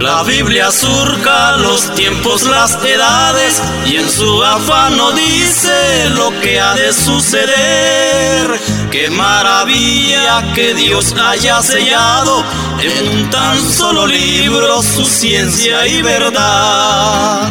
La Biblia surca los tiempos, las edades y en su afano dice lo que ha de suceder. Qué maravilla que Dios haya sellado en un tan solo libro su ciencia y verdad.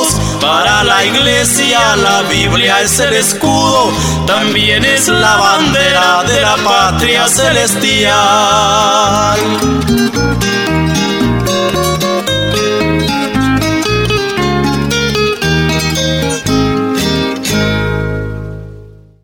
Para la iglesia la Biblia es el escudo, también es la bandera de la patria celestial.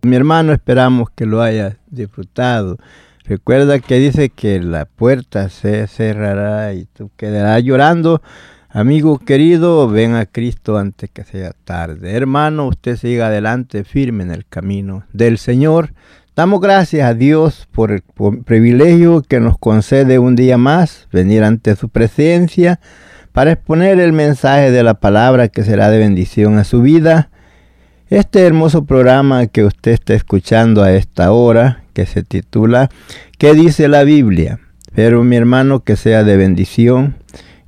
Mi hermano, esperamos que lo hayas disfrutado. Recuerda que dice que la puerta se cerrará y tú quedarás llorando Amigo querido, ven a Cristo antes que sea tarde. Hermano, usted siga adelante firme en el camino del Señor. Damos gracias a Dios por el privilegio que nos concede un día más venir ante su presencia para exponer el mensaje de la palabra que será de bendición a su vida. Este hermoso programa que usted está escuchando a esta hora, que se titula ¿Qué dice la Biblia? Pero mi hermano que sea de bendición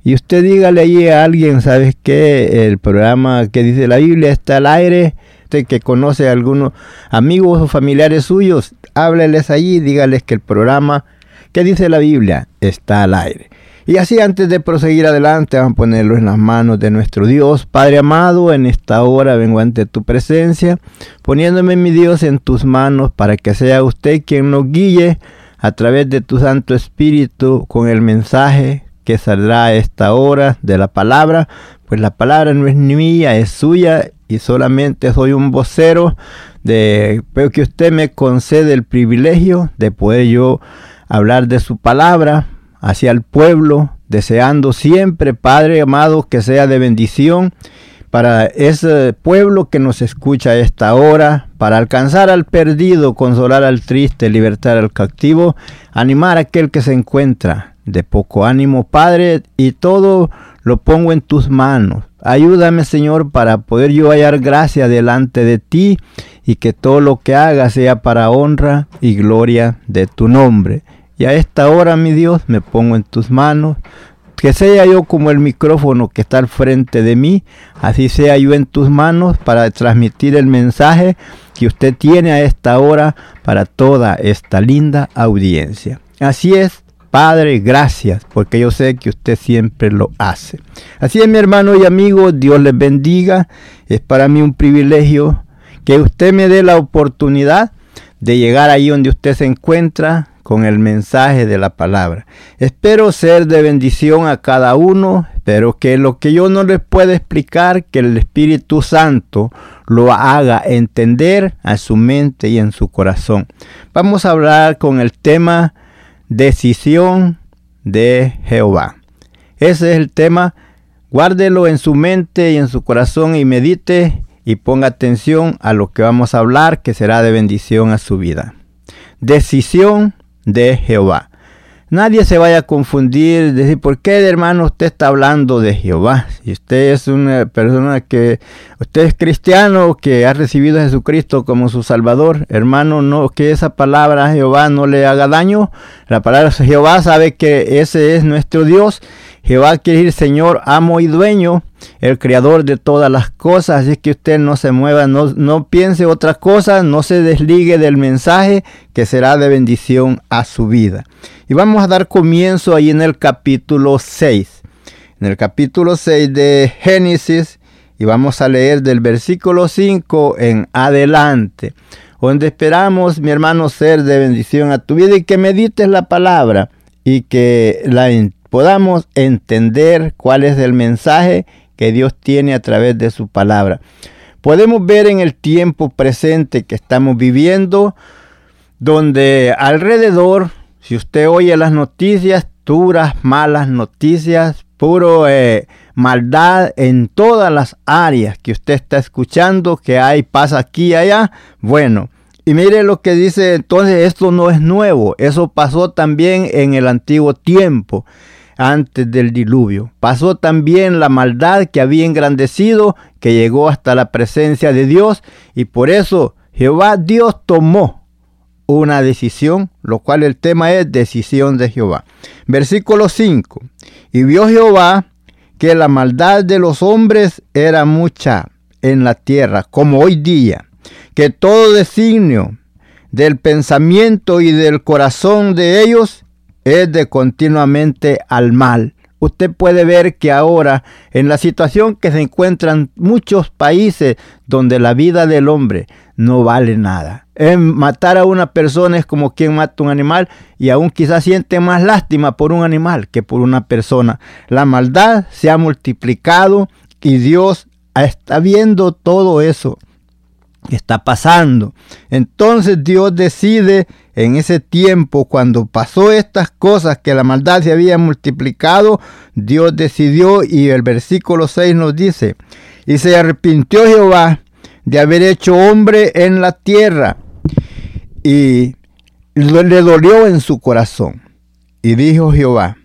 y usted dígale allí a alguien, ¿sabes qué? El programa que dice la Biblia está al aire. Usted que conoce a algunos amigos o familiares suyos, hábleles allí, dígales que el programa que dice la Biblia está al aire. Y así antes de proseguir adelante, vamos a ponerlo en las manos de nuestro Dios. Padre amado, en esta hora vengo ante tu presencia, poniéndome mi Dios en tus manos para que sea usted quien nos guíe a través de tu Santo Espíritu con el mensaje que saldrá esta hora de la palabra, pues la palabra no es mía, es suya y solamente soy un vocero de pero que usted me concede el privilegio de poder yo hablar de su palabra hacia el pueblo, deseando siempre, Padre amado, que sea de bendición para ese pueblo que nos escucha a esta hora, para alcanzar al perdido, consolar al triste, libertar al cautivo, animar a aquel que se encuentra de poco ánimo, Padre, y todo lo pongo en tus manos. Ayúdame, Señor, para poder yo hallar gracia delante de ti y que todo lo que haga sea para honra y gloria de tu nombre. Y a esta hora, mi Dios, me pongo en tus manos. Que sea yo como el micrófono que está al frente de mí, así sea yo en tus manos para transmitir el mensaje que usted tiene a esta hora para toda esta linda audiencia. Así es, Padre, gracias, porque yo sé que usted siempre lo hace. Así es, mi hermano y amigo, Dios les bendiga. Es para mí un privilegio que usted me dé la oportunidad de llegar ahí donde usted se encuentra con el mensaje de la palabra. Espero ser de bendición a cada uno, pero que lo que yo no les pueda explicar, que el Espíritu Santo lo haga entender a su mente y en su corazón. Vamos a hablar con el tema decisión de Jehová. Ese es el tema. Guárdelo en su mente y en su corazón y medite y ponga atención a lo que vamos a hablar que será de bendición a su vida. Decisión de Jehová. Nadie se vaya a confundir, decir, ¿por qué hermano usted está hablando de Jehová? Si usted es una persona que, usted es cristiano, que ha recibido a Jesucristo como su Salvador, hermano, no, que esa palabra Jehová no le haga daño. La palabra Jehová sabe que ese es nuestro Dios Jehová quiere decir Señor, amo y dueño, el creador de todas las cosas. Así que usted no se mueva, no, no piense otra cosa, no se desligue del mensaje que será de bendición a su vida. Y vamos a dar comienzo ahí en el capítulo 6. En el capítulo 6 de Génesis y vamos a leer del versículo 5 en adelante, donde esperamos, mi hermano, ser de bendición a tu vida y que medites la palabra y que la podamos entender cuál es el mensaje que Dios tiene a través de su palabra. Podemos ver en el tiempo presente que estamos viviendo, donde alrededor, si usted oye las noticias, duras, malas noticias, puro eh, maldad en todas las áreas que usted está escuchando, que hay, pasa aquí y allá, bueno, y mire lo que dice, entonces esto no es nuevo, eso pasó también en el antiguo tiempo antes del diluvio. Pasó también la maldad que había engrandecido, que llegó hasta la presencia de Dios, y por eso Jehová Dios tomó una decisión, lo cual el tema es decisión de Jehová. Versículo 5. Y vio Jehová que la maldad de los hombres era mucha en la tierra, como hoy día, que todo designio del pensamiento y del corazón de ellos es de continuamente al mal. Usted puede ver que ahora, en la situación que se encuentran muchos países donde la vida del hombre no vale nada. En matar a una persona es como quien mata un animal y aún quizás siente más lástima por un animal que por una persona. La maldad se ha multiplicado y Dios está viendo todo eso está pasando. Entonces Dios decide en ese tiempo, cuando pasó estas cosas, que la maldad se había multiplicado, Dios decidió y el versículo 6 nos dice, y se arrepintió Jehová de haber hecho hombre en la tierra y le dolió en su corazón. Y dijo Jehová,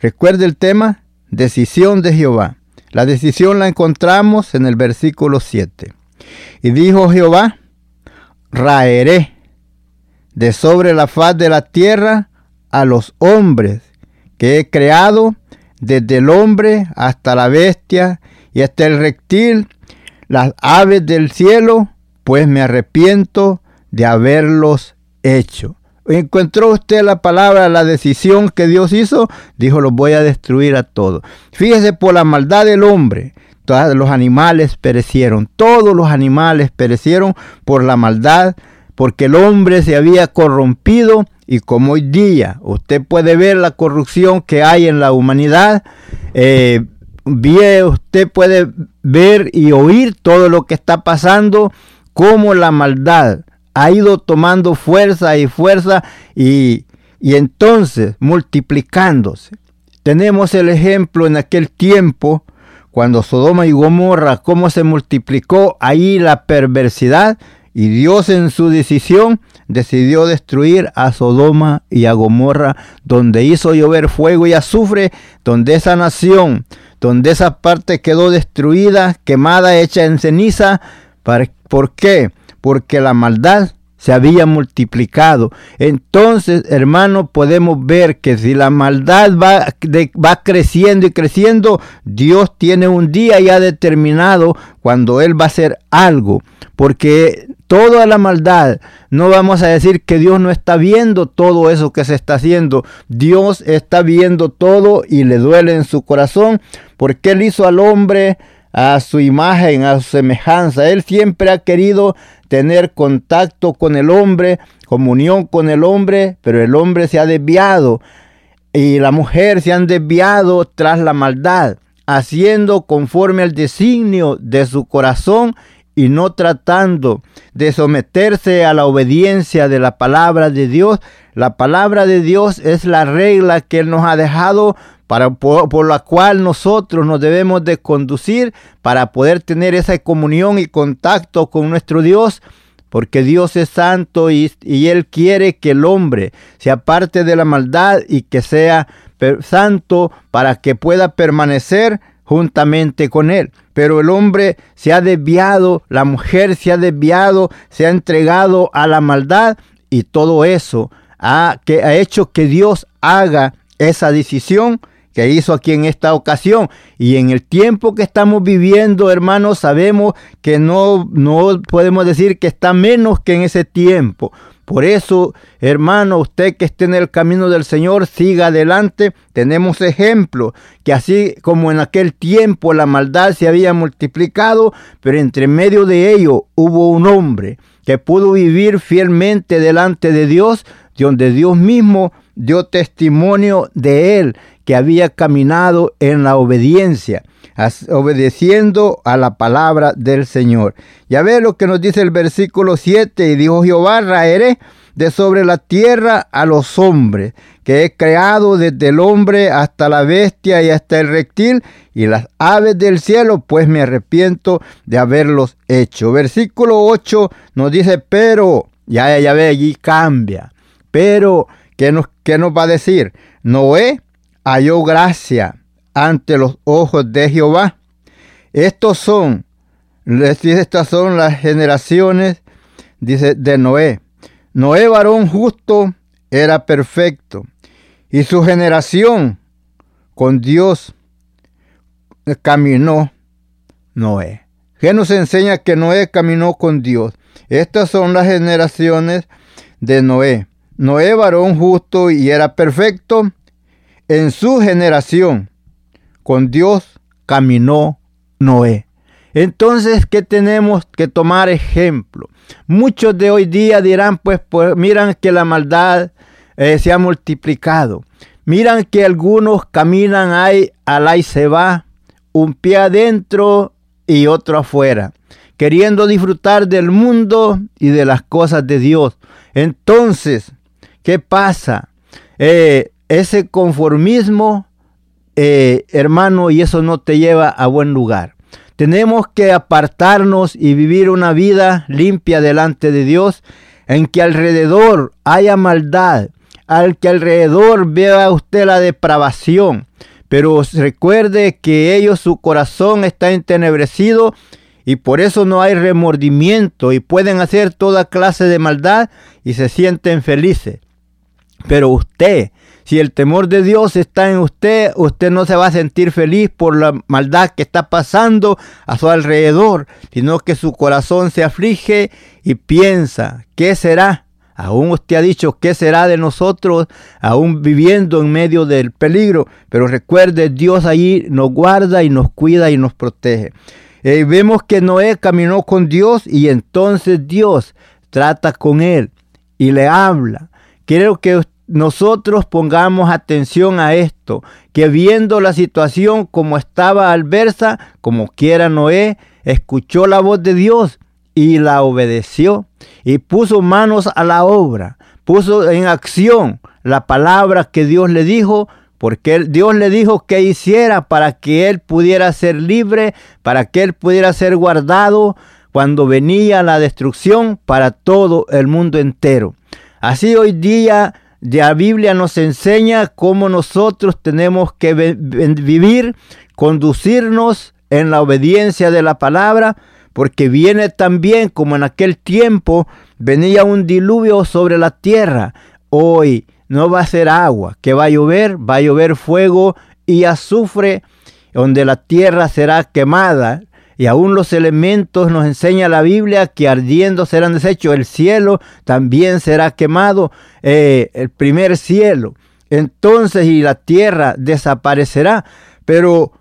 recuerde el tema, decisión de Jehová. La decisión la encontramos en el versículo 7. Y dijo Jehová, raeré de sobre la faz de la tierra a los hombres que he creado, desde el hombre hasta la bestia y hasta el reptil, las aves del cielo, pues me arrepiento de haberlos hecho. ¿Encontró usted la palabra, la decisión que Dios hizo? Dijo, los voy a destruir a todos. Fíjese por la maldad del hombre. Todos los animales perecieron. Todos los animales perecieron por la maldad porque el hombre se había corrompido y como hoy día usted puede ver la corrupción que hay en la humanidad, eh, usted puede ver y oír todo lo que está pasando, cómo la maldad ha ido tomando fuerza y fuerza y, y entonces multiplicándose. Tenemos el ejemplo en aquel tiempo, cuando Sodoma y Gomorra, cómo se multiplicó ahí la perversidad y Dios en su decisión decidió destruir a Sodoma y a Gomorra, donde hizo llover fuego y azufre, donde esa nación, donde esa parte quedó destruida, quemada, hecha en ceniza. ¿Por qué? Porque la maldad se había multiplicado. Entonces, hermano, podemos ver que si la maldad va, va creciendo y creciendo, Dios tiene un día ya determinado cuando Él va a hacer algo. Porque toda la maldad, no vamos a decir que Dios no está viendo todo eso que se está haciendo. Dios está viendo todo y le duele en su corazón porque Él hizo al hombre a su imagen, a su semejanza. Él siempre ha querido tener contacto con el hombre, comunión con el hombre, pero el hombre se ha desviado y la mujer se han desviado tras la maldad, haciendo conforme al designio de su corazón y no tratando de someterse a la obediencia de la palabra de Dios. La palabra de Dios es la regla que Él nos ha dejado para, por, la cual nosotros nos debemos de conducir para poder tener esa comunión y contacto con nuestro Dios. porque Dios es santo y, y Él quiere que el hombre se aparte de la maldad y que sea santo para que pueda permanecer juntamente con Él. Pero el hombre se ha desviado, la mujer se ha desviado, se ha entregado a la maldad y todo eso ha, que ha hecho que Dios haga esa decisión que hizo aquí en esta ocasión. Y en el tiempo que estamos viviendo, hermanos, sabemos que no, no podemos decir que está menos que en ese tiempo. Por eso, hermano, usted que esté en el camino del Señor, siga adelante. Tenemos ejemplo que así como en aquel tiempo la maldad se había multiplicado, pero entre medio de ello hubo un hombre que pudo vivir fielmente delante de Dios, donde Dios mismo dio testimonio de él que había caminado en la obediencia, obedeciendo a la palabra del Señor. Ya ve lo que nos dice el versículo 7, y dijo Jehová, raeré de sobre la tierra a los hombres, que he creado desde el hombre hasta la bestia y hasta el reptil y las aves del cielo, pues me arrepiento de haberlos hecho. Versículo 8 nos dice, pero, ya, ya ve, allí cambia, pero, ¿qué nos, qué nos va a decir? Noé halló gracia ante los ojos de Jehová. Estos son, estas son las generaciones, dice, de Noé. Noé, varón justo, era perfecto, y su generación con Dios caminó Noé. ¿Qué nos enseña que Noé caminó con Dios? Estas son las generaciones de Noé. Noé, varón justo y era perfecto, en su generación, con Dios caminó Noé. Entonces, ¿qué tenemos que tomar ejemplo? Muchos de hoy día dirán, pues, pues miran que la maldad eh, se ha multiplicado. Miran que algunos caminan ahí, al y se va, un pie adentro y otro afuera, queriendo disfrutar del mundo y de las cosas de Dios. Entonces, ¿qué pasa? Eh, ese conformismo, eh, hermano, y eso no te lleva a buen lugar. Tenemos que apartarnos y vivir una vida limpia delante de Dios, en que alrededor haya maldad, al que alrededor vea usted la depravación. Pero recuerde que ellos, su corazón está entenebrecido y por eso no hay remordimiento y pueden hacer toda clase de maldad y se sienten felices. Pero usted si el temor de Dios está en usted, usted no se va a sentir feliz por la maldad que está pasando a su alrededor, sino que su corazón se aflige y piensa, ¿qué será? Aún usted ha dicho, ¿qué será de nosotros? Aún viviendo en medio del peligro. Pero recuerde, Dios allí nos guarda y nos cuida y nos protege. Eh, vemos que Noé caminó con Dios y entonces Dios trata con él y le habla. Quiero que nosotros pongamos atención a esto, que viendo la situación como estaba adversa, como quiera Noé, escuchó la voz de Dios y la obedeció y puso manos a la obra, puso en acción la palabra que Dios le dijo, porque Dios le dijo que hiciera para que él pudiera ser libre, para que él pudiera ser guardado cuando venía la destrucción para todo el mundo entero. Así hoy día la Biblia nos enseña cómo nosotros tenemos que vivir, conducirnos en la obediencia de la palabra, porque viene también como en aquel tiempo venía un diluvio sobre la tierra. Hoy no va a ser agua, que va a llover, va a llover fuego y azufre, donde la tierra será quemada y aún los elementos nos enseña la Biblia que ardiendo serán deshechos. El cielo también será quemado, eh, el primer cielo. Entonces y la tierra desaparecerá. Pero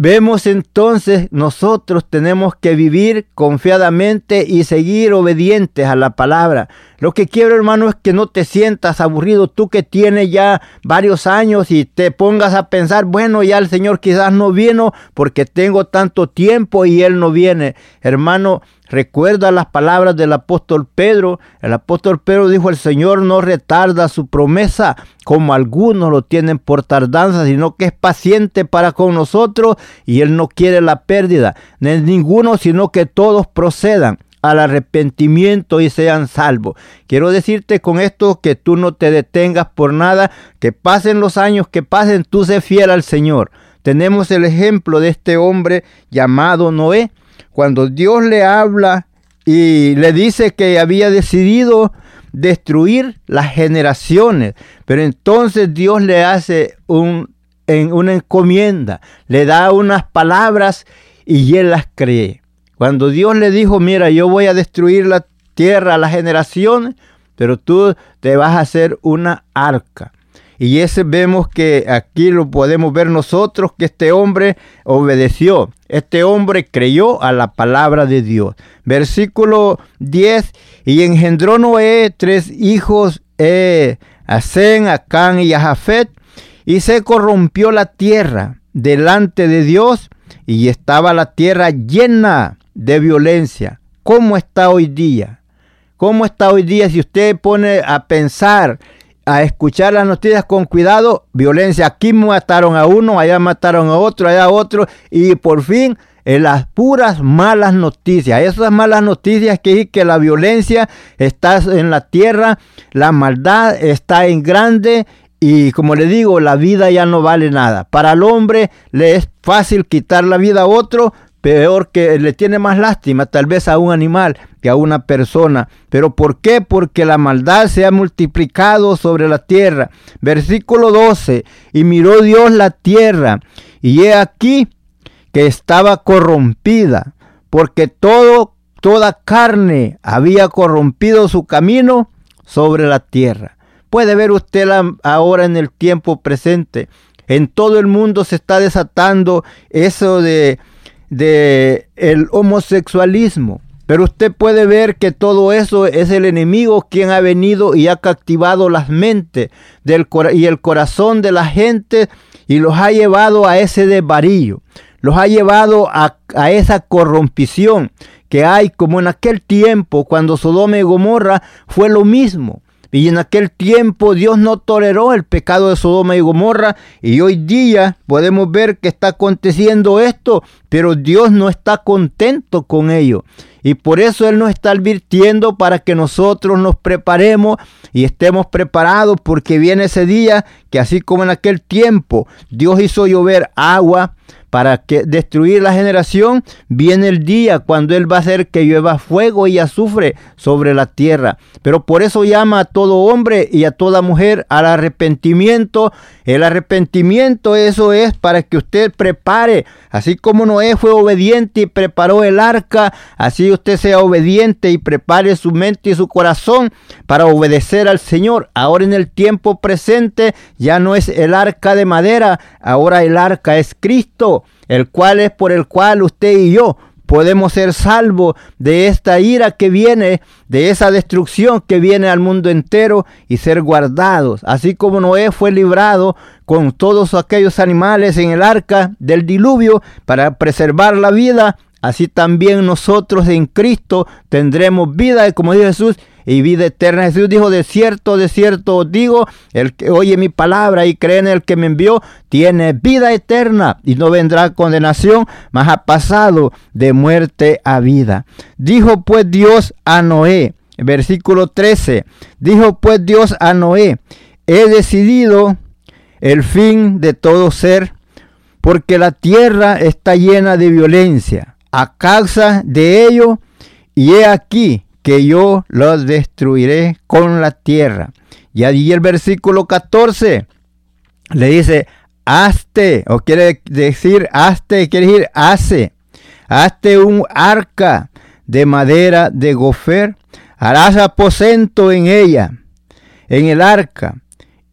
Vemos entonces nosotros tenemos que vivir confiadamente y seguir obedientes a la palabra. Lo que quiero hermano es que no te sientas aburrido, tú que tienes ya varios años y te pongas a pensar, bueno, ya el Señor quizás no vino porque tengo tanto tiempo y Él no viene. Hermano, Recuerda las palabras del apóstol Pedro. El apóstol Pedro dijo, el Señor no retarda su promesa como algunos lo tienen por tardanza, sino que es paciente para con nosotros y Él no quiere la pérdida de ninguno, sino que todos procedan al arrepentimiento y sean salvos. Quiero decirte con esto que tú no te detengas por nada, que pasen los años, que pasen, tú sé fiel al Señor. Tenemos el ejemplo de este hombre llamado Noé, cuando Dios le habla y le dice que había decidido destruir las generaciones, pero entonces Dios le hace un, en una encomienda, le da unas palabras y él las cree. Cuando Dios le dijo, mira, yo voy a destruir la tierra, a la generación, pero tú te vas a hacer una arca. Y ese vemos que aquí lo podemos ver nosotros, que este hombre obedeció. Este hombre creyó a la palabra de Dios. Versículo 10. Y engendró Noé tres hijos, eh, a Zen, a y a. Y se corrompió la tierra delante de Dios y estaba la tierra llena de violencia. ¿Cómo está hoy día? ¿Cómo está hoy día si usted pone a pensar, a escuchar las noticias con cuidado? Violencia. Aquí mataron a uno, allá mataron a otro, allá a otro. Y por fin, en las puras malas noticias. Esas malas noticias que que la violencia está en la tierra, la maldad está en grande y como le digo, la vida ya no vale nada. Para el hombre le es fácil quitar la vida a otro, peor que le tiene más lástima tal vez a un animal que a una persona. Pero ¿por qué? Porque la maldad se ha multiplicado sobre la tierra. Versículo 12. Y miró Dios la tierra y he aquí que estaba corrompida, porque todo toda carne había corrompido su camino sobre la tierra. Puede ver usted ahora en el tiempo presente. En todo el mundo se está desatando eso de de el homosexualismo. Pero usted puede ver que todo eso es el enemigo quien ha venido y ha captivado las mentes del, y el corazón de la gente y los ha llevado a ese desvarío, los ha llevado a, a esa corrompición que hay como en aquel tiempo cuando Sodoma y Gomorra fue lo mismo. Y en aquel tiempo Dios no toleró el pecado de Sodoma y Gomorra. Y hoy día podemos ver que está aconteciendo esto, pero Dios no está contento con ello. Y por eso Él nos está advirtiendo para que nosotros nos preparemos y estemos preparados porque viene ese día que así como en aquel tiempo Dios hizo llover agua para que destruir la generación, viene el día cuando Él va a hacer que llueva fuego y azufre sobre la tierra. Pero por eso llama a todo hombre y a toda mujer al arrepentimiento. El arrepentimiento eso es para que usted prepare, así como Noé fue obediente y preparó el arca, así usted sea obediente y prepare su mente y su corazón para obedecer al Señor. Ahora en el tiempo presente ya no es el arca de madera, ahora el arca es Cristo el cual es por el cual usted y yo podemos ser salvos de esta ira que viene, de esa destrucción que viene al mundo entero y ser guardados. Así como Noé fue librado con todos aquellos animales en el arca del diluvio para preservar la vida, así también nosotros en Cristo tendremos vida, y como dijo Jesús, y vida eterna. Jesús dijo, de cierto, de cierto digo, el que oye mi palabra y cree en el que me envió, tiene vida eterna y no vendrá condenación, mas ha pasado de muerte a vida. Dijo pues Dios a Noé, versículo 13, dijo pues Dios a Noé, he decidido el fin de todo ser, porque la tierra está llena de violencia. A causa de ello, y he aquí que yo los destruiré con la tierra. Y allí el versículo 14 le dice, hazte, o quiere decir, hazte, quiere decir, hace, hazte un arca de madera de gofer, harás aposento en ella, en el arca,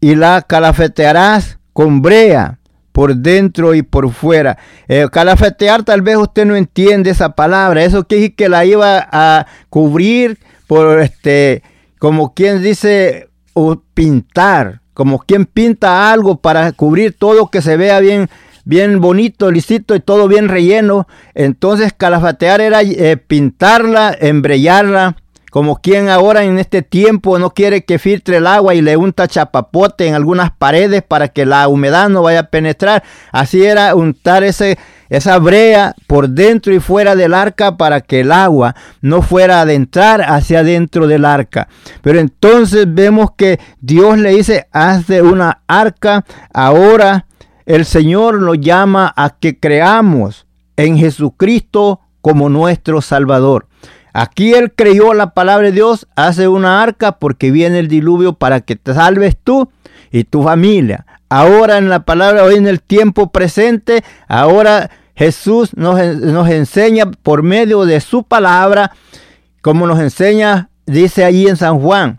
y la calafetearás con brea por dentro y por fuera. Eh, calafetear tal vez usted no entiende esa palabra. Eso quiere decir que la iba a cubrir por este, como quien dice, o pintar, como quien pinta algo para cubrir todo que se vea bien bien bonito, lisito y todo bien relleno. Entonces calafetear era eh, pintarla, embrellarla, como quien ahora en este tiempo no quiere que filtre el agua y le unta chapapote en algunas paredes para que la humedad no vaya a penetrar. Así era untar ese esa brea por dentro y fuera del arca para que el agua no fuera a adentrar hacia dentro del arca. Pero entonces vemos que Dios le dice, haz de una arca. Ahora el Señor nos llama a que creamos en Jesucristo como nuestro Salvador. Aquí él creyó la palabra de Dios, hace una arca porque viene el diluvio para que te salves tú y tu familia. Ahora en la palabra, hoy en el tiempo presente, ahora Jesús nos, nos enseña por medio de su palabra, como nos enseña, dice allí en San Juan,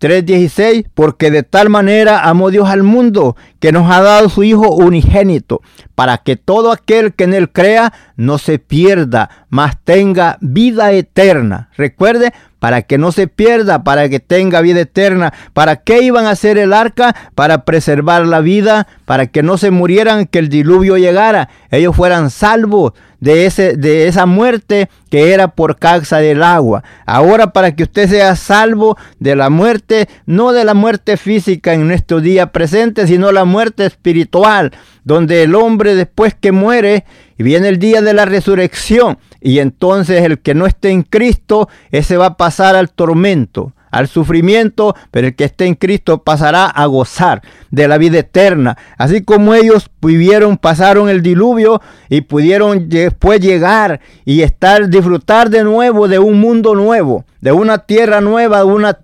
3.16, porque de tal manera amó Dios al mundo que nos ha dado su Hijo unigénito, para que todo aquel que en él crea no se pierda, mas tenga vida eterna. Recuerde, para que no se pierda, para que tenga vida eterna. ¿Para qué iban a hacer el arca? Para preservar la vida, para que no se murieran, que el diluvio llegara, ellos fueran salvos de, ese, de esa muerte que era por causa del agua. Ahora para que usted sea salvo de la muerte, no de la muerte física en nuestro día presente, sino la muerte espiritual, donde el hombre después que muere, y viene el día de la resurrección, y entonces el que no esté en Cristo, ese va a pasar al tormento al sufrimiento, pero el que esté en Cristo pasará a gozar de la vida eterna. Así como ellos vivieron, pasaron el diluvio y pudieron después llegar y estar, disfrutar de nuevo de un mundo nuevo, de una tierra nueva, de una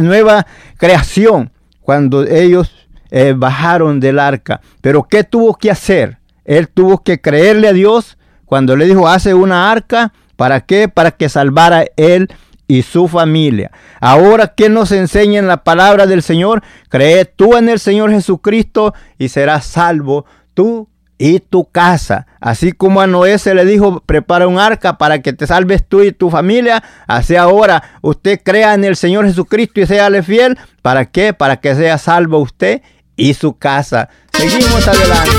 nueva creación, cuando ellos eh, bajaron del arca. Pero ¿qué tuvo que hacer? Él tuvo que creerle a Dios cuando le dijo, hace una arca. ¿Para qué? Para que salvara él y su familia. Ahora, ¿qué nos enseña en la palabra del Señor? Cree tú en el Señor Jesucristo y serás salvo tú y tu casa. Así como a Noé se le dijo, prepara un arca para que te salves tú y tu familia. Así ahora usted crea en el Señor Jesucristo y séale fiel. ¿Para qué? Para que sea salvo usted y su casa. Seguimos adelante.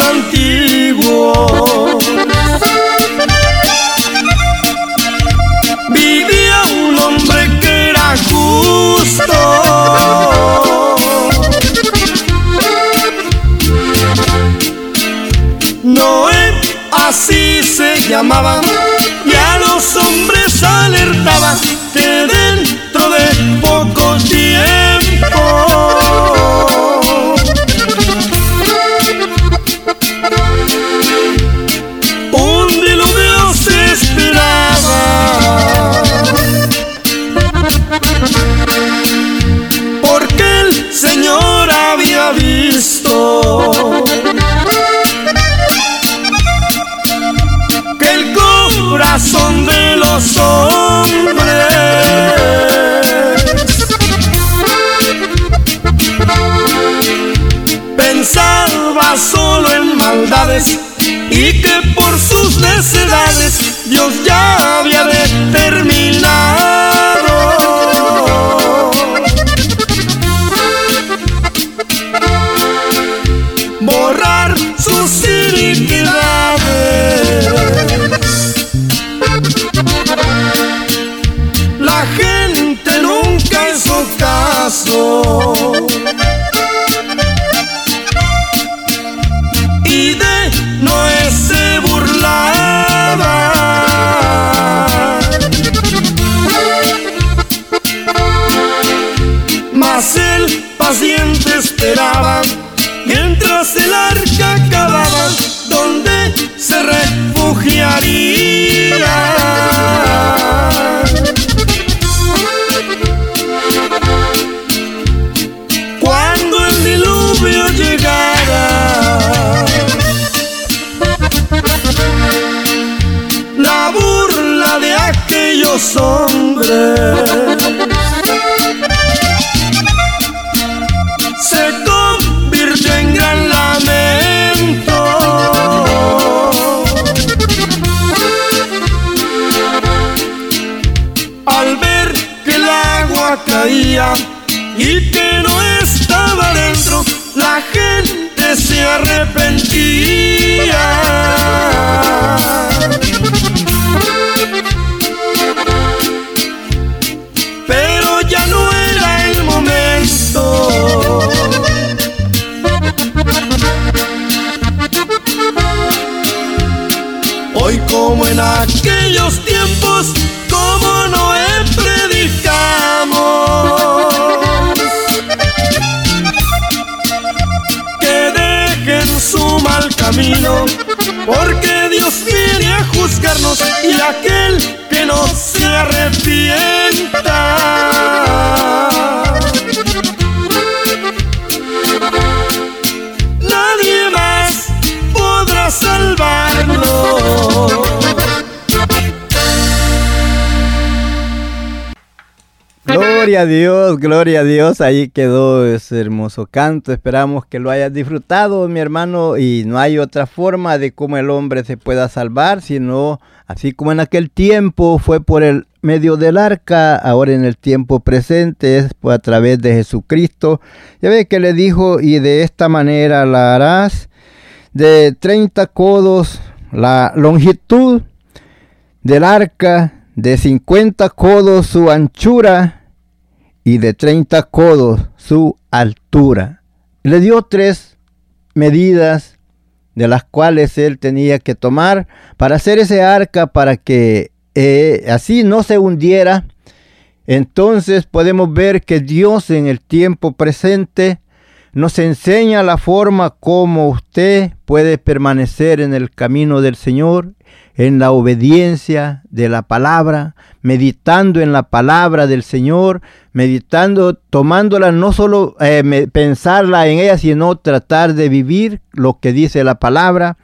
Antiguos vivía un hombre que era justo. Así se llamaba y a los hombres alertaba los hombres. Pensaba solo en maldades y que por sus necedades Dios ya había determinado mientras el Gloria a Dios, gloria a Dios. Ahí quedó ese hermoso canto. Esperamos que lo hayas disfrutado, mi hermano. Y no hay otra forma de cómo el hombre se pueda salvar, sino así como en aquel tiempo fue por el medio del arca, ahora en el tiempo presente es a través de Jesucristo. Ya ve que le dijo, y de esta manera la harás de 30 codos la longitud del arca, de 50 codos su anchura y de 30 codos su altura. Le dio tres medidas de las cuales él tenía que tomar para hacer ese arca para que eh, así no se hundiera. Entonces podemos ver que Dios en el tiempo presente nos enseña la forma como usted puede permanecer en el camino del Señor, en la obediencia de la palabra, meditando en la palabra del Señor, meditando, tomándola, no solo eh, pensarla en ella, sino tratar de vivir lo que dice la palabra.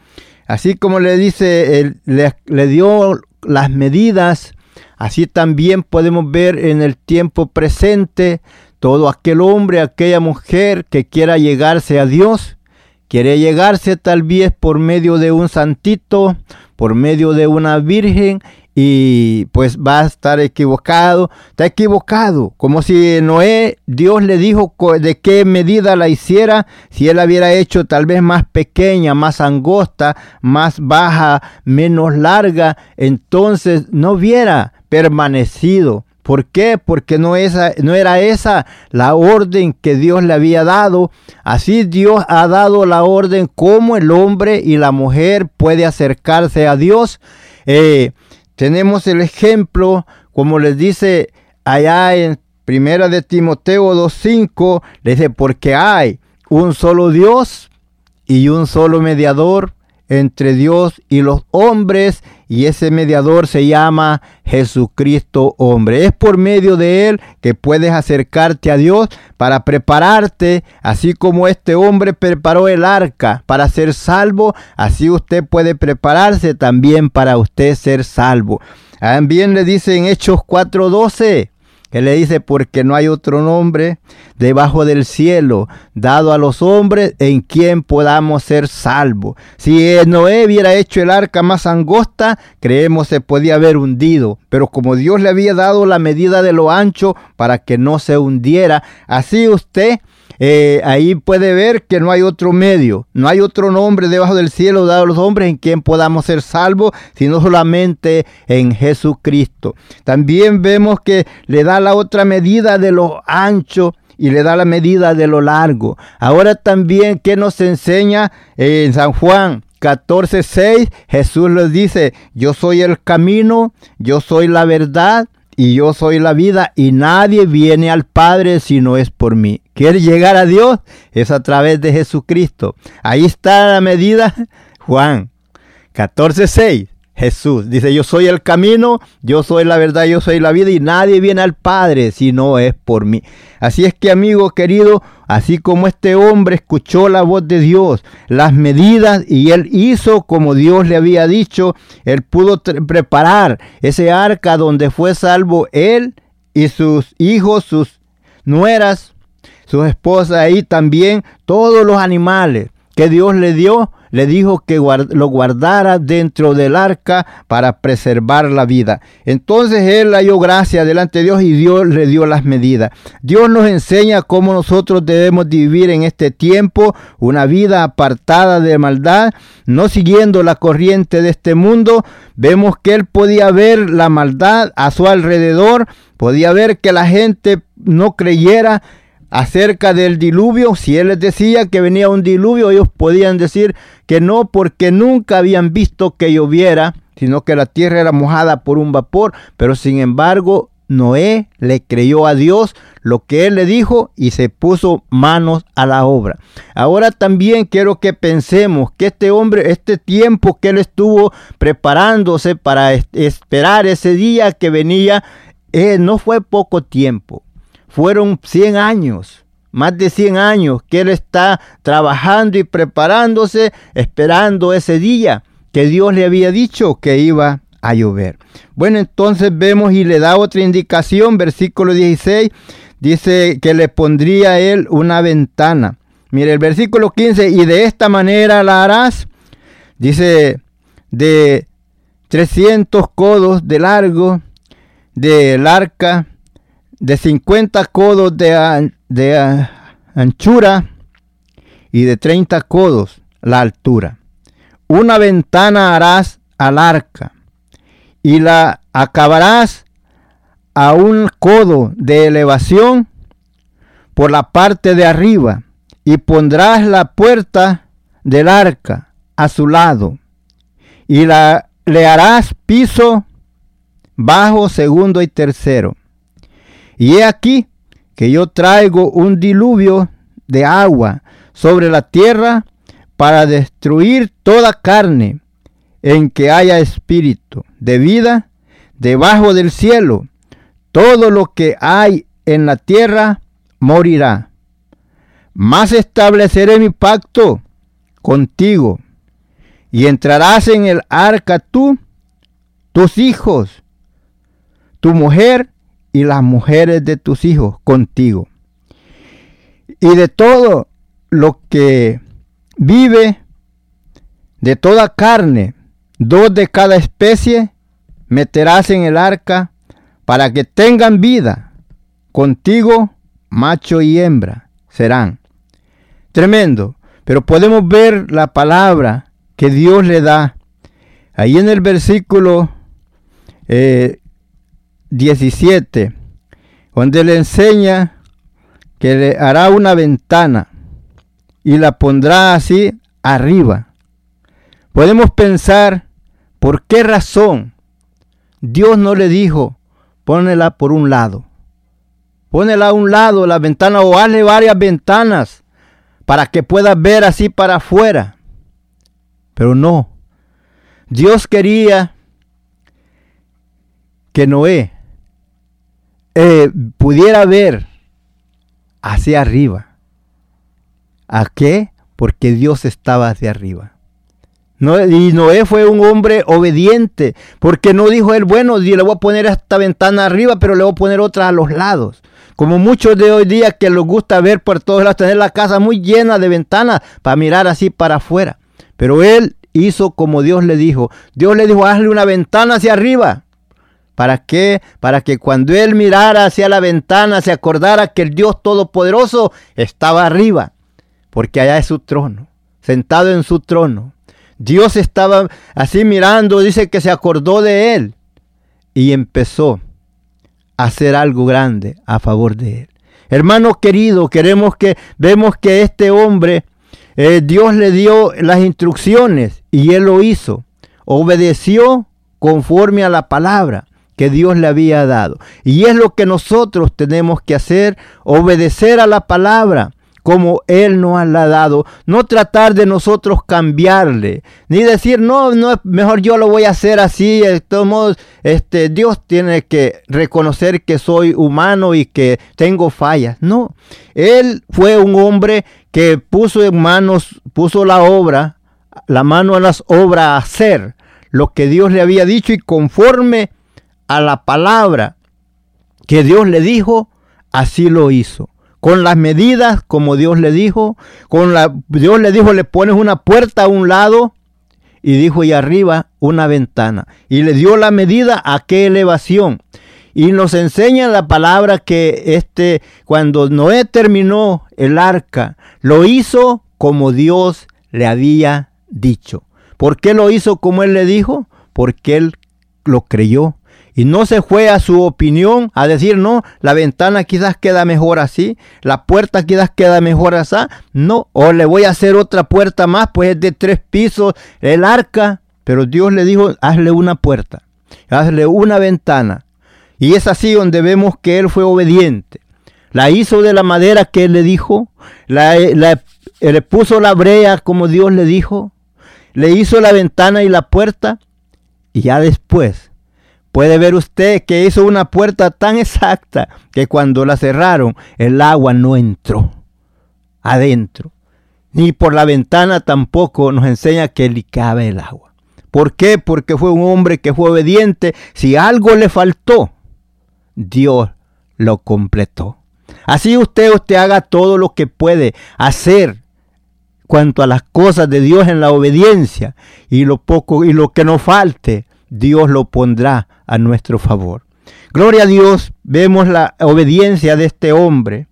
Así como le dice, le, le dio las medidas, así también podemos ver en el tiempo presente todo aquel hombre, aquella mujer que quiera llegarse a Dios, quiere llegarse tal vez por medio de un santito, por medio de una virgen y pues va a estar equivocado, está equivocado, como si Noé, Dios le dijo de qué medida la hiciera, si él la hubiera hecho tal vez más pequeña, más angosta, más baja, menos larga, entonces no hubiera permanecido. ¿Por qué? Porque no, no era esa la orden que Dios le había dado. Así Dios ha dado la orden como el hombre y la mujer puede acercarse a Dios. Eh, tenemos el ejemplo, como les dice allá en Primera de Timoteo 2.5, le dice, porque hay un solo Dios y un solo mediador entre Dios y los hombres y ese mediador se llama Jesucristo hombre. Es por medio de él que puedes acercarte a Dios para prepararte, así como este hombre preparó el arca para ser salvo, así usted puede prepararse también para usted ser salvo. También le dice en Hechos 4:12, él le dice, porque no hay otro nombre debajo del cielo dado a los hombres en quien podamos ser salvos. Si Noé hubiera hecho el arca más angosta, creemos se podía haber hundido. Pero como Dios le había dado la medida de lo ancho para que no se hundiera, así usted eh, ahí puede ver que no hay otro medio, no hay otro nombre debajo del cielo dado a los hombres en quien podamos ser salvos, sino solamente en Jesucristo. También vemos que le da la otra medida de lo ancho y le da la medida de lo largo. Ahora también, ¿qué nos enseña en San Juan? 14:6 Jesús les dice, yo soy el camino, yo soy la verdad y yo soy la vida y nadie viene al Padre si no es por mí. ¿Quiere llegar a Dios? Es a través de Jesucristo. Ahí está la medida. Juan 14:6. Jesús dice, yo soy el camino, yo soy la verdad, yo soy la vida y nadie viene al Padre si no es por mí. Así es que amigo querido, así como este hombre escuchó la voz de Dios, las medidas y él hizo como Dios le había dicho, él pudo preparar ese arca donde fue salvo él y sus hijos, sus nueras, sus esposas y también todos los animales que Dios le dio, le dijo que lo guardara dentro del arca para preservar la vida. Entonces él halló gracia delante de Dios y Dios le dio las medidas. Dios nos enseña cómo nosotros debemos vivir en este tiempo, una vida apartada de maldad, no siguiendo la corriente de este mundo. Vemos que él podía ver la maldad a su alrededor, podía ver que la gente no creyera acerca del diluvio, si él les decía que venía un diluvio, ellos podían decir que no porque nunca habían visto que lloviera, sino que la tierra era mojada por un vapor, pero sin embargo Noé le creyó a Dios lo que él le dijo y se puso manos a la obra. Ahora también quiero que pensemos que este hombre, este tiempo que él estuvo preparándose para esperar ese día que venía, eh, no fue poco tiempo fueron 100 años, más de 100 años que él está trabajando y preparándose, esperando ese día que Dios le había dicho que iba a llover. Bueno, entonces vemos y le da otra indicación, versículo 16, dice que le pondría a él una ventana. Mire el versículo 15, y de esta manera la harás, dice, de 300 codos de largo del arca de 50 codos de, de anchura y de 30 codos la altura. Una ventana harás al arca y la acabarás a un codo de elevación por la parte de arriba y pondrás la puerta del arca a su lado y la, le harás piso bajo, segundo y tercero y he aquí que yo traigo un diluvio de agua sobre la tierra para destruir toda carne en que haya espíritu de vida debajo del cielo. Todo lo que hay en la tierra morirá. Mas estableceré mi pacto contigo y entrarás en el arca tú, tus hijos, tu mujer y las mujeres de tus hijos contigo. Y de todo lo que vive, de toda carne, dos de cada especie, meterás en el arca para que tengan vida. Contigo, macho y hembra serán. Tremendo. Pero podemos ver la palabra que Dios le da. Ahí en el versículo eh, 17, donde le enseña que le hará una ventana y la pondrá así arriba. Podemos pensar por qué razón Dios no le dijo, pónela por un lado. Pónela a un lado la ventana o hazle varias ventanas para que puedas ver así para afuera. Pero no. Dios quería que Noé eh, pudiera ver hacia arriba. ¿A qué? Porque Dios estaba hacia arriba. y Noé fue un hombre obediente, porque no dijo él, bueno, le voy a poner esta ventana arriba, pero le voy a poner otra a los lados. Como muchos de hoy día que les gusta ver por todos lados, tener la casa muy llena de ventanas para mirar así para afuera. Pero él hizo como Dios le dijo. Dios le dijo, hazle una ventana hacia arriba. ¿Para qué? Para que cuando él mirara hacia la ventana se acordara que el Dios Todopoderoso estaba arriba, porque allá es su trono, sentado en su trono. Dios estaba así mirando, dice que se acordó de él y empezó a hacer algo grande a favor de él. Hermano querido, queremos que vemos que este hombre eh, Dios le dio las instrucciones y él lo hizo. Obedeció conforme a la palabra que Dios le había dado. Y es lo que nosotros tenemos que hacer, obedecer a la palabra como Él nos la ha dado. No tratar de nosotros cambiarle, ni decir, no, no, mejor yo lo voy a hacer así. De todos modos, este, Dios tiene que reconocer que soy humano y que tengo fallas. No, Él fue un hombre que puso en manos, puso la obra, la mano a las obras a hacer lo que Dios le había dicho y conforme a la palabra que Dios le dijo, así lo hizo, con las medidas como Dios le dijo, con la Dios le dijo, le pones una puerta a un lado y dijo y arriba una ventana y le dio la medida a qué elevación. Y nos enseña la palabra que este cuando Noé terminó el arca, lo hizo como Dios le había dicho. ¿Por qué lo hizo como él le dijo? Porque él lo creyó. Y no se fue a su opinión a decir, no, la ventana quizás queda mejor así, la puerta quizás queda mejor así. No, o le voy a hacer otra puerta más, pues es de tres pisos el arca. Pero Dios le dijo, hazle una puerta, hazle una ventana. Y es así donde vemos que él fue obediente. La hizo de la madera que él le dijo, la, le puso la brea como Dios le dijo, le hizo la ventana y la puerta, y ya después Puede ver usted que hizo una puerta tan exacta que cuando la cerraron el agua no entró adentro. Ni por la ventana tampoco nos enseña que licaba el agua. ¿Por qué? Porque fue un hombre que fue obediente. Si algo le faltó, Dios lo completó. Así usted, usted haga todo lo que puede hacer cuanto a las cosas de Dios en la obediencia y lo poco y lo que nos falte, Dios lo pondrá a nuestro favor. Gloria a Dios, vemos la obediencia de este hombre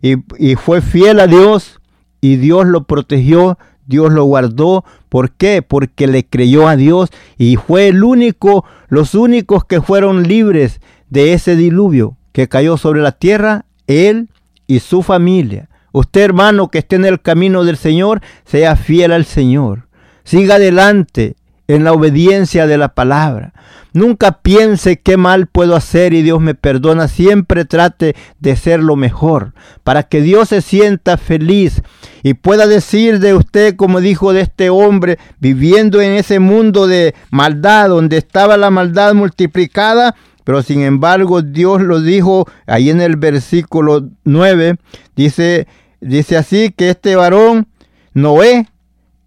y, fue fiel a Dios y Dios lo protegió, Dios lo guardó. ¿Por qué? Porque le creyó a Dios y fue el único, los únicos que fueron libres de ese diluvio que cayó sobre la tierra, él y su familia. Usted hermano que esté en el camino del Señor, sea fiel al Señor. Siga adelante en la obediencia de la palabra. Nunca piense qué mal puedo hacer y Dios me perdona. Siempre trate de ser lo mejor para que Dios se sienta feliz y pueda decir de usted, como dijo de este hombre, viviendo en ese mundo de maldad, donde estaba la maldad multiplicada. Pero sin embargo Dios lo dijo ahí en el versículo 9. Dice, dice así que este varón, Noé,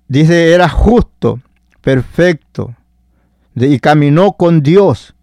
dice, era justo perfecto y caminó con Dios.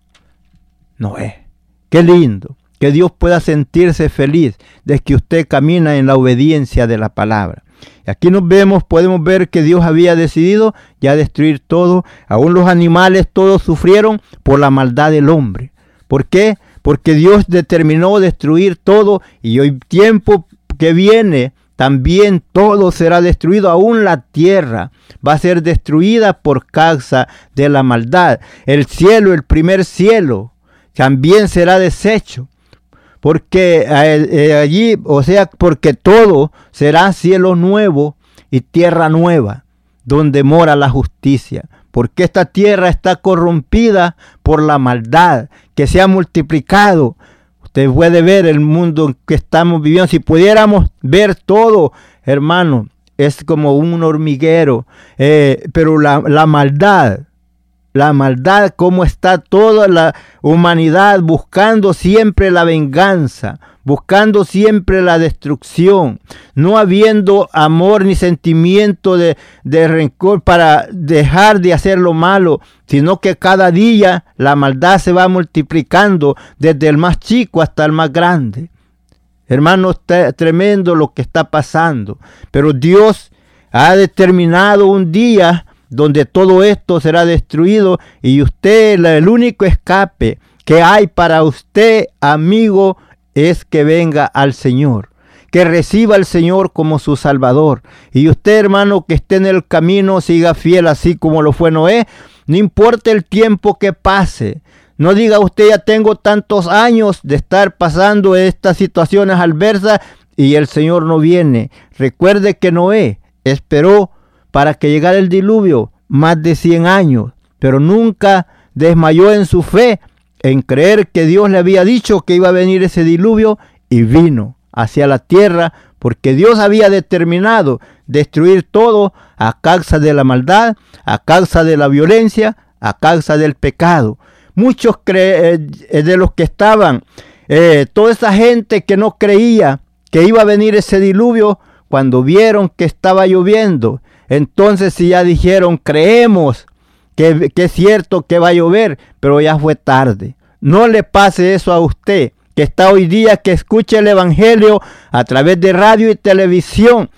Noé, qué lindo. Que Dios pueda sentirse feliz de que usted camina en la obediencia de la palabra. Aquí nos vemos, podemos ver que Dios había decidido ya destruir todo. Aún los animales todos sufrieron por la maldad del hombre. ¿Por qué? Porque Dios determinó destruir todo y hoy tiempo que viene también todo será destruido, aún la tierra va a ser destruida por causa de la maldad. El cielo, el primer cielo, también será deshecho. Porque eh, eh, allí, o sea, porque todo será cielo nuevo y tierra nueva, donde mora la justicia. Porque esta tierra está corrompida por la maldad que se ha multiplicado Usted puede ver el mundo que estamos viviendo. Si pudiéramos ver todo, hermano, es como un hormiguero. Eh, pero la, la maldad, la maldad, cómo está toda la humanidad buscando siempre la venganza, buscando siempre la destrucción, no habiendo amor ni sentimiento de, rencor para dejar de hacer lo malo, sino que cada día la maldad se va multiplicando desde el más chico hasta el más grande. Hermano, está tremendo lo que está pasando, pero Dios ha determinado un día donde todo esto será destruido y usted, el único escape que hay para usted, amigo, es que venga al Señor, que reciba al Señor como su Salvador. Y usted, hermano, que esté en el camino, siga fiel así como lo fue Noé, no importa el tiempo que pase. No diga usted ya tengo tantos años de estar pasando estas situaciones adversas y el Señor no viene. Recuerde que Noé esperó para que llegara el diluvio más de 100 años, pero nunca desmayó en su fe en creer que Dios le había dicho que iba a venir ese diluvio y vino hacia la tierra porque Dios había determinado destruir todo a causa de la maldad, a causa de la violencia, a causa del pecado. Muchos eh, de los que estaban, eh, toda esa gente que no creía que iba a venir ese diluvio, cuando vieron que estaba lloviendo, entonces si ya dijeron, creemos que, es cierto que va a llover, pero ya fue tarde. No le pase eso a usted, que está hoy día, que escucha el Evangelio a través de radio y televisión,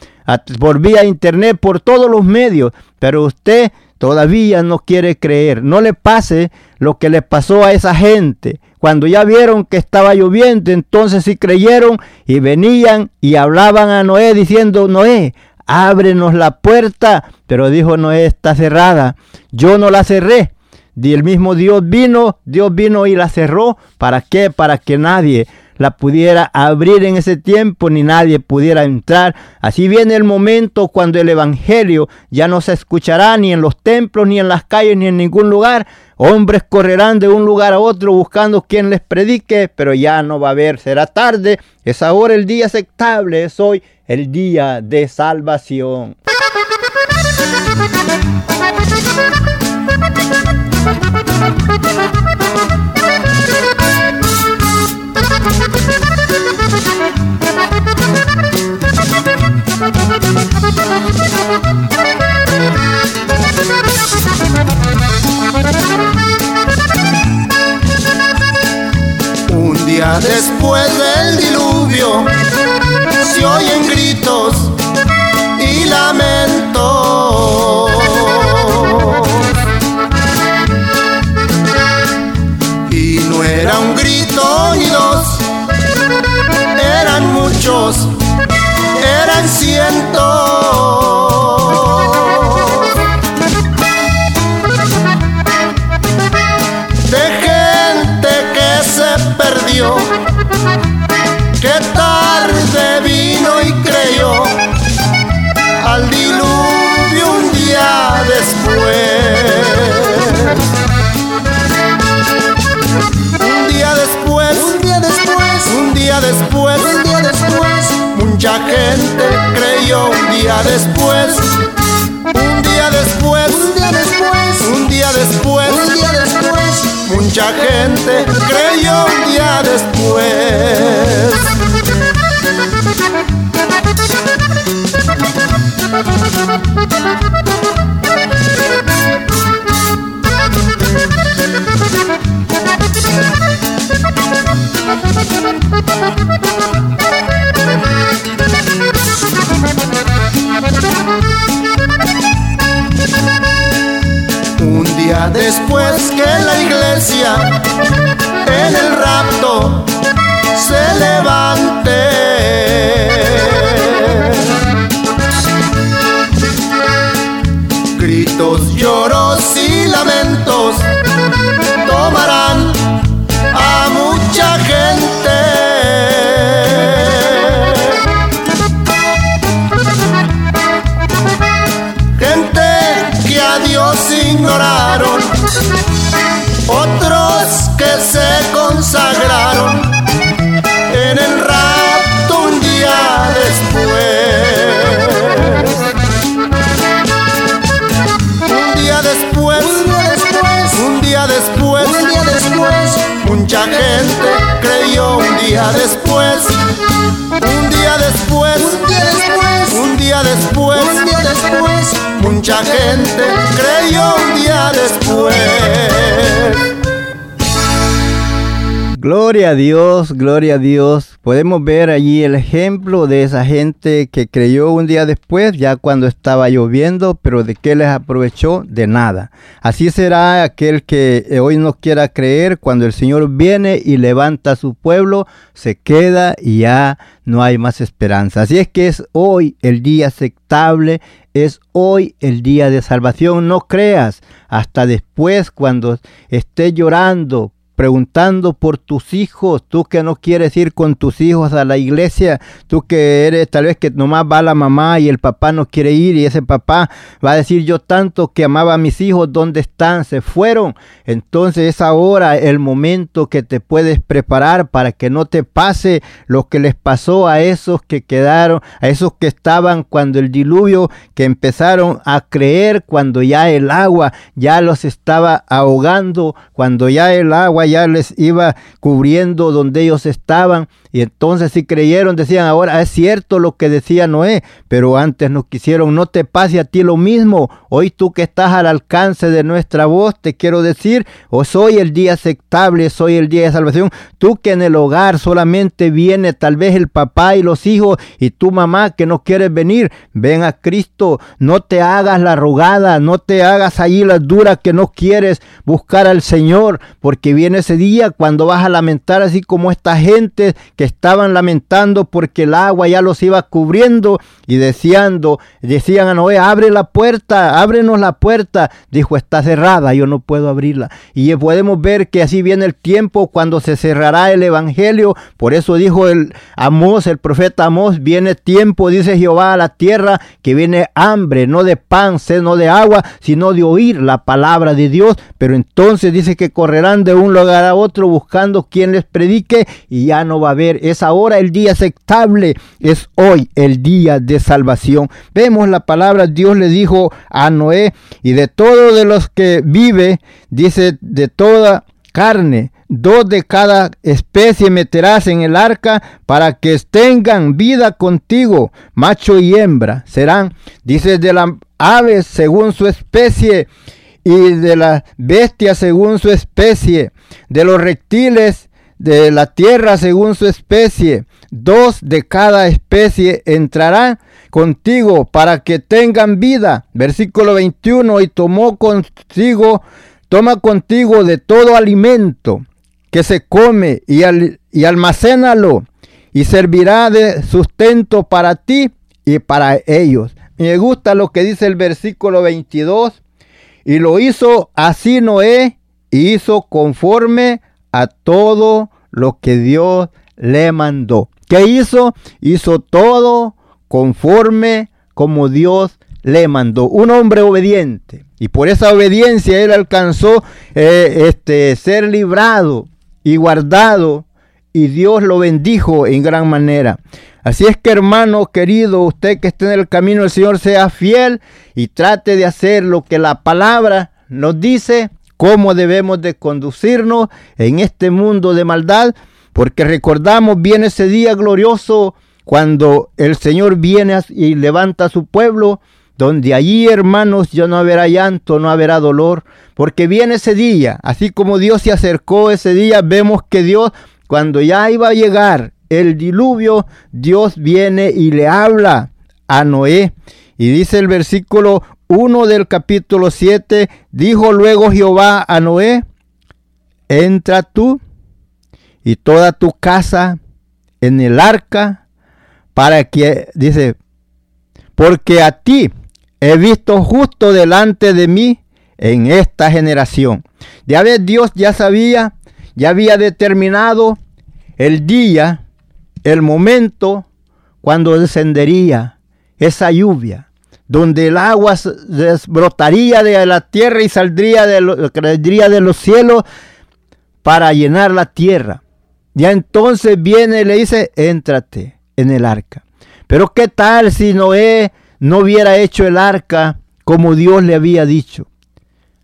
por vía internet, por todos los medios, pero usted todavía no quiere creer. No le pase lo que le pasó a esa gente. Cuando ya vieron que estaba lloviendo, entonces sí creyeron y venían y hablaban a Noé diciendo, Noé, ábrenos la puerta. Pero dijo Noé, está cerrada. Yo no la cerré. Y el mismo Dios vino, Dios vino y la cerró. ¿Para qué? Para que nadie la pudiera abrir en ese tiempo ni nadie pudiera entrar. Así viene el momento cuando el Evangelio ya no se escuchará ni en los templos, ni en las calles, ni en ningún lugar. Hombres correrán de un lugar a otro buscando quien les predique, pero ya no va a haber, será tarde. Es ahora el día aceptable, es hoy el día de salvación. Gloria a Dios, gloria a Dios. Podemos ver allí el ejemplo de esa gente que creyó un día después, ya cuando estaba lloviendo, pero de qué les aprovechó? De nada. Así será aquel que hoy no quiera creer, cuando el Señor viene y levanta a su pueblo, se queda y ya no hay más esperanza. Así es que es hoy el día aceptable, es hoy el día de salvación. No creas hasta después cuando estés llorando preguntando por tus hijos, tú que no quieres ir con tus hijos a la iglesia, tú que eres tal vez que nomás va la mamá y el papá no quiere ir y ese papá va a decir yo tanto que amaba a mis hijos, ¿dónde están? Se fueron. Entonces es ahora el momento que te puedes preparar para que no te pase lo que les pasó a esos que quedaron, a esos que estaban cuando el diluvio, que empezaron a creer cuando ya el agua ya los estaba ahogando, cuando ya el agua ya les iba cubriendo donde ellos estaban. Y entonces si creyeron, decían, ahora es cierto lo que decía Noé, pero antes no quisieron, no te pase a ti lo mismo. Hoy tú que estás al alcance de nuestra voz, te quiero decir, o soy el día aceptable, soy el día de salvación. Tú que en el hogar solamente viene tal vez el papá y los hijos y tu mamá que no quieres venir, ven a Cristo. No te hagas la rogada, no te hagas allí las duras que no quieres buscar al Señor, porque viene ese día cuando vas a lamentar así como esta gente que estaban lamentando porque el agua ya los iba cubriendo y deseando, decían a Noé, abre la puerta, ábrenos la puerta. Dijo, está cerrada, yo no puedo abrirla. Y podemos ver que así viene el tiempo cuando se cerrará el evangelio. Por eso dijo el Amós, el profeta Amós, viene tiempo, dice Jehová a la tierra, que viene hambre, no de pan, sed, no de agua, sino de oír la palabra de Dios. Pero entonces dice que correrán de un lugar a otro buscando quien les predique y ya no va a haber. Es ahora el día aceptable, es hoy el día de salvación. Vemos la palabra, Dios le dijo a Noé, y de todo de los que vive, dice, de toda carne, dos de cada especie meterás en el arca para que tengan vida contigo, macho y hembra. Serán, dice, de las aves según su especie y de las bestias según su especie, de los reptiles de la tierra según su especie. Dos de cada especie entrarán contigo para que tengan vida. Versículo 21. Y tomó contigo, toma contigo de todo alimento que se come y, y almacénalo y servirá de sustento para ti y para ellos. Me gusta lo que dice el versículo 22. Y lo hizo así Noé, y hizo conforme a todo lo que Dios le mandó. ¿Qué hizo? Hizo todo conforme como Dios le mandó. Un hombre obediente. Y por esa obediencia él alcanzó eh, este, ser librado y guardado. Y Dios lo bendijo en gran manera. Así es que hermano querido, usted que esté en el camino del Señor, sea fiel y trate de hacer lo que la palabra nos dice cómo debemos de conducirnos en este mundo de maldad, porque recordamos bien ese día glorioso cuando el Señor viene y levanta a su pueblo, donde allí, hermanos, ya no habrá llanto, no habrá dolor, porque viene ese día, así como Dios se acercó ese día, vemos que Dios, cuando ya iba a llegar el diluvio, Dios viene y le habla a Noé. Y dice el versículo 1 del capítulo 7, dijo luego Jehová a Noé, entra tú y toda tu casa en el arca para que, dice, porque a ti he visto justo delante de mí en esta generación. Ya ves, Dios ya sabía, ya había determinado el día, el momento cuando descendería esa lluvia donde el agua brotaría de la tierra y saldría de, de los cielos para llenar la tierra. Ya entonces viene y le dice, éntrate en el arca. Pero qué tal si Noé no hubiera hecho el arca como Dios le había dicho.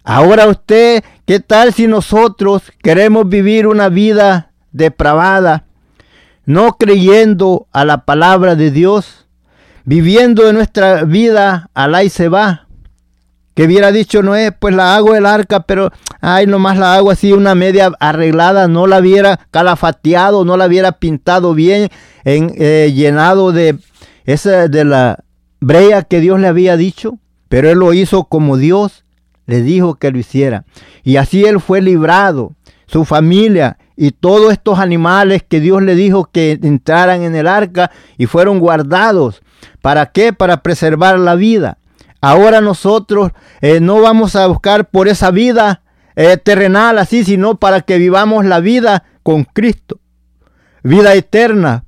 Ahora usted, ¿qué tal si nosotros queremos vivir una vida depravada, no creyendo a la palabra de Dios? Viviendo de nuestra vida al y se va. Que hubiera dicho Noé, pues la hago el arca, pero ay, nomás la hago así una media arreglada, no la hubiera calafateado, no la hubiera pintado bien, en, eh, llenado de esa de la brea que Dios le había dicho, pero él lo hizo como Dios le dijo que lo hiciera. Y así él fue librado, su familia y todos estos animales que Dios le dijo que entraran en el arca y fueron guardados ¿Para qué? Para preservar la vida. Ahora nosotros eh, no vamos a buscar por esa vida eh, terrenal así, sino para que vivamos la vida con Cristo. Vida eterna.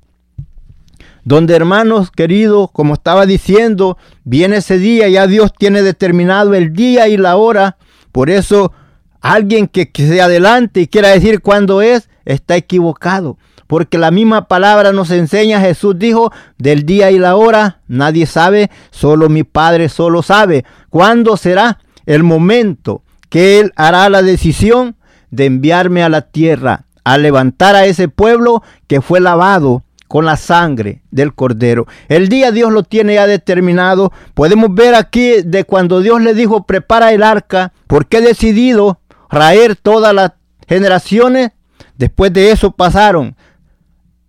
Donde hermanos queridos, como estaba diciendo, viene ese día, ya Dios tiene determinado el día y la hora. Por eso alguien que, que se adelante y quiera decir cuándo es, está equivocado porque la misma palabra nos enseña, Jesús dijo, del día y la hora nadie sabe, solo mi Padre solo sabe. ¿Cuándo será el momento que Él hará la decisión de enviarme a la tierra, a levantar a ese pueblo que fue lavado con la sangre del cordero. El día Dios lo tiene ya determinado. Podemos ver aquí de cuando Dios le dijo prepara el arca, porque he decidido raer todas las generaciones. Después de eso pasaron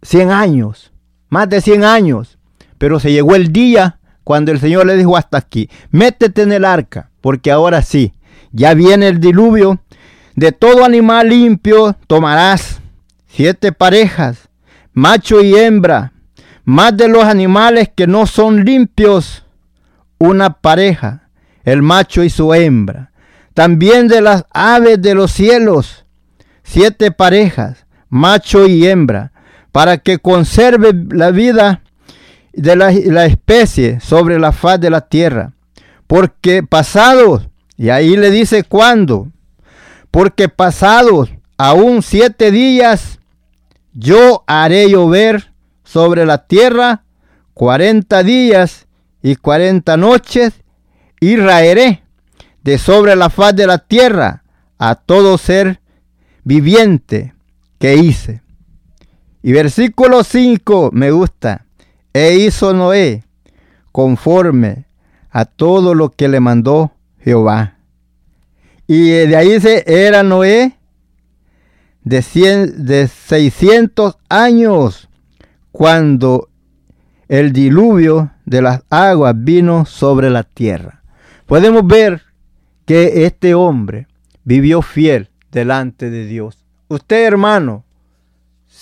100 años, más de 100 años. Pero se llegó el día cuando el Señor le dijo hasta aquí, métete en el arca, porque ahora sí, ya viene el diluvio. De todo animal limpio tomarás siete parejas macho y hembra, más de los animales que no son limpios, una pareja, el macho y su hembra. También de las aves de los cielos, siete parejas, macho y hembra, para que conserve la vida de la, especie sobre la faz de la tierra. Porque pasados, y ahí le dice cuándo, porque pasados aún siete días, yo haré llover sobre la tierra cuarenta días y cuarenta noches, y raeré de sobre la faz de la tierra a todo ser viviente que hice. Y versículo 5 me gusta. E hizo Noé conforme a todo lo que le mandó Jehová. Y de ahí dice, era Noé de, 100, de 600 años cuando el diluvio de las aguas vino sobre la tierra. Podemos ver que este hombre vivió fiel delante de Dios. Usted, hermano,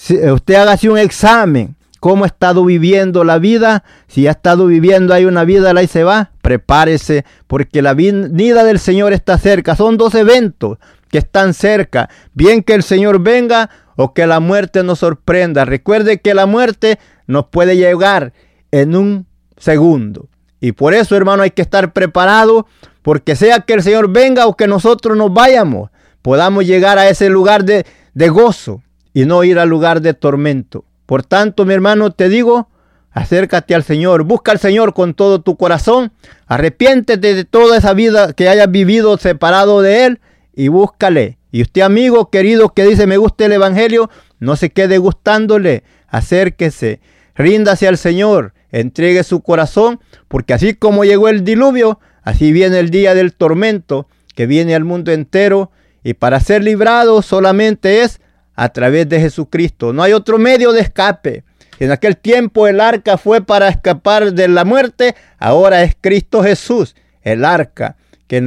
si usted haga un examen, cómo ha estado viviendo la vida, si ha estado viviendo ahí una vida, ahí se va, prepárese, porque la venida del Señor está cerca. Son dos eventos que están cerca. Bien que el Señor venga o que la muerte nos sorprenda. Recuerde que la muerte nos puede llegar en un segundo. Y por eso, hermano, hay que estar preparado, porque sea que el Señor venga o que nosotros nos vayamos, podamos llegar a ese lugar de, de gozo y no ir al lugar de tormento. Por tanto, mi hermano, te digo, acércate al Señor, busca al Señor con todo tu corazón, arrepiéntete de toda esa vida que hayas vivido separado de Él y búscale. Y usted amigo querido que dice me gusta el Evangelio, no se quede gustándole, acérquese, ríndase al Señor, entregue su corazón, porque así como llegó el diluvio, así viene el día del tormento que viene al mundo entero y para ser librado solamente es a través de Jesucristo. No hay otro medio de escape. En aquel tiempo el arca fue para escapar de la muerte, ahora es Cristo Jesús, el arca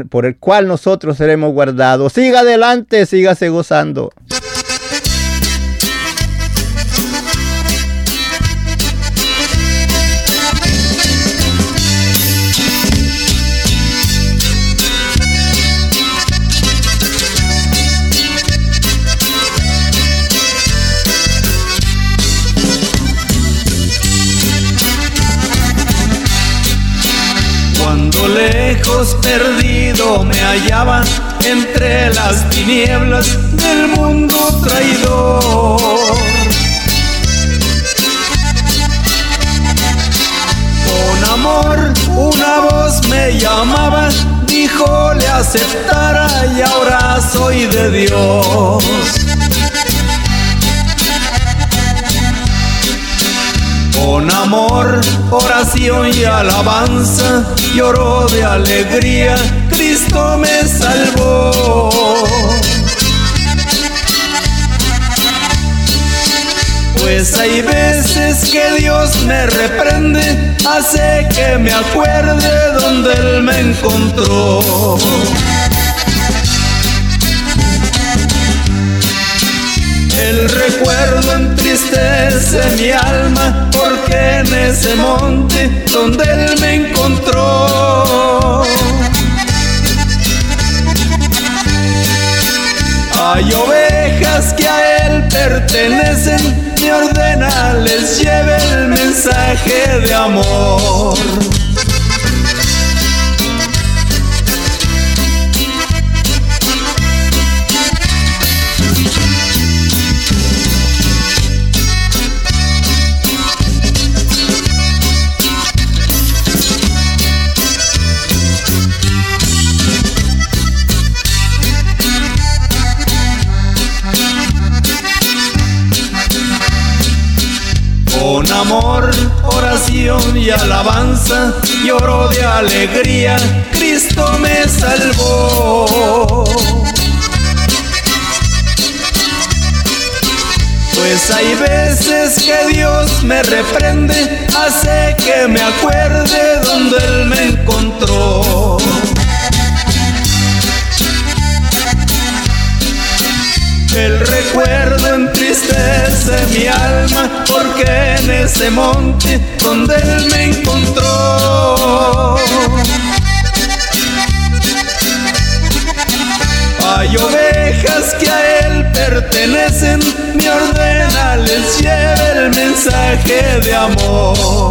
por el cual nosotros seremos guardados. Siga adelante, sígase gozando. Lejos perdido me hallaba entre las tinieblas del mundo traidor. Con amor una voz me llamaba, dijo le aceptara y ahora soy de Dios. Con amor, oración y alabanza, lloró de alegría, Cristo me salvó. Pues hay veces que Dios me reprende, hace que me acuerde donde Él me encontró. El recuerdo entristece mi alma porque en ese monte donde él me encontró hay ovejas que a él pertenecen, me ordena les lleve el mensaje de amor. Y alabanza, lloro de alegría, Cristo me salvó. Pues hay veces que Dios me reprende, hace que me acuerde donde Él me encontró. El recuerdo entristece mi alma porque en ese monte donde él me encontró. Hay ovejas que a él pertenecen, mi ordena les lleve el mensaje de amor.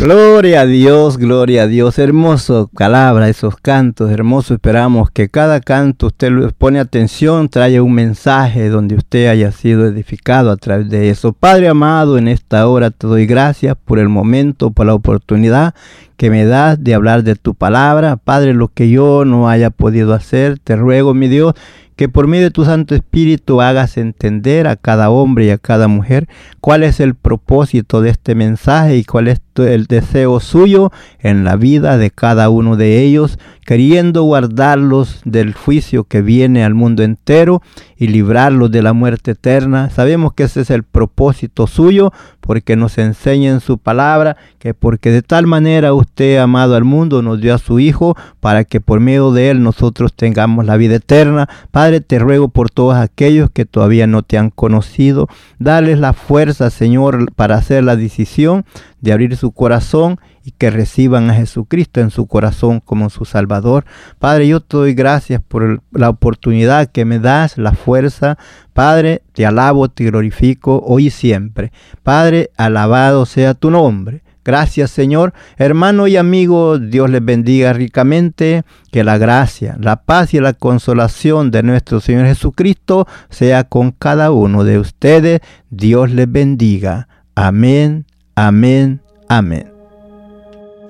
Gloria a Dios, gloria a Dios. Hermoso palabra, esos cantos, hermoso. Esperamos que cada canto usted pone atención, trae un mensaje donde usted haya sido edificado a través de eso. Padre amado, en esta hora te doy gracias por el momento, por la oportunidad que me das de hablar de tu palabra. Padre, lo que yo no haya podido hacer, te ruego, mi Dios, que por medio de tu Santo Espíritu hagas entender a cada hombre y a cada mujer cuál es el propósito de este mensaje y cuál es el deseo suyo en la vida de cada uno de ellos, queriendo guardarlos del juicio que viene al mundo entero y librarlos de la muerte eterna. Sabemos que ese es el propósito suyo, porque nos enseña en su palabra que porque de tal manera usted, amado al mundo, nos dio a su Hijo para que por medio de él nosotros tengamos la vida eterna. Padre, te ruego por todos aquellos que todavía no te han conocido, dales la fuerza, Señor, para hacer la decisión de abrir su corazón y que reciban a Jesucristo en su corazón como su Salvador. Padre, yo te doy gracias por la oportunidad que me das, la fuerza. Padre, te alabo, te glorifico hoy y siempre. Padre, alabado sea tu nombre. Gracias Señor. Hermano y amigo, Dios les bendiga ricamente. Que la gracia, la paz y la consolación de nuestro Señor Jesucristo sea con cada uno de ustedes. Dios les bendiga. Amén, amén, amén.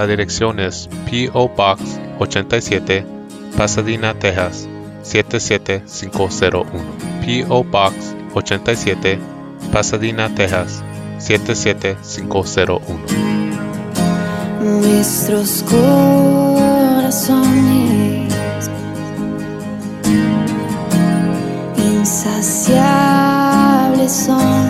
la dirección es P.O. Box 87, Pasadena, Texas 77501. P.O. Box 87, Pasadena, Texas 77501. Nuestros corazones insaciables son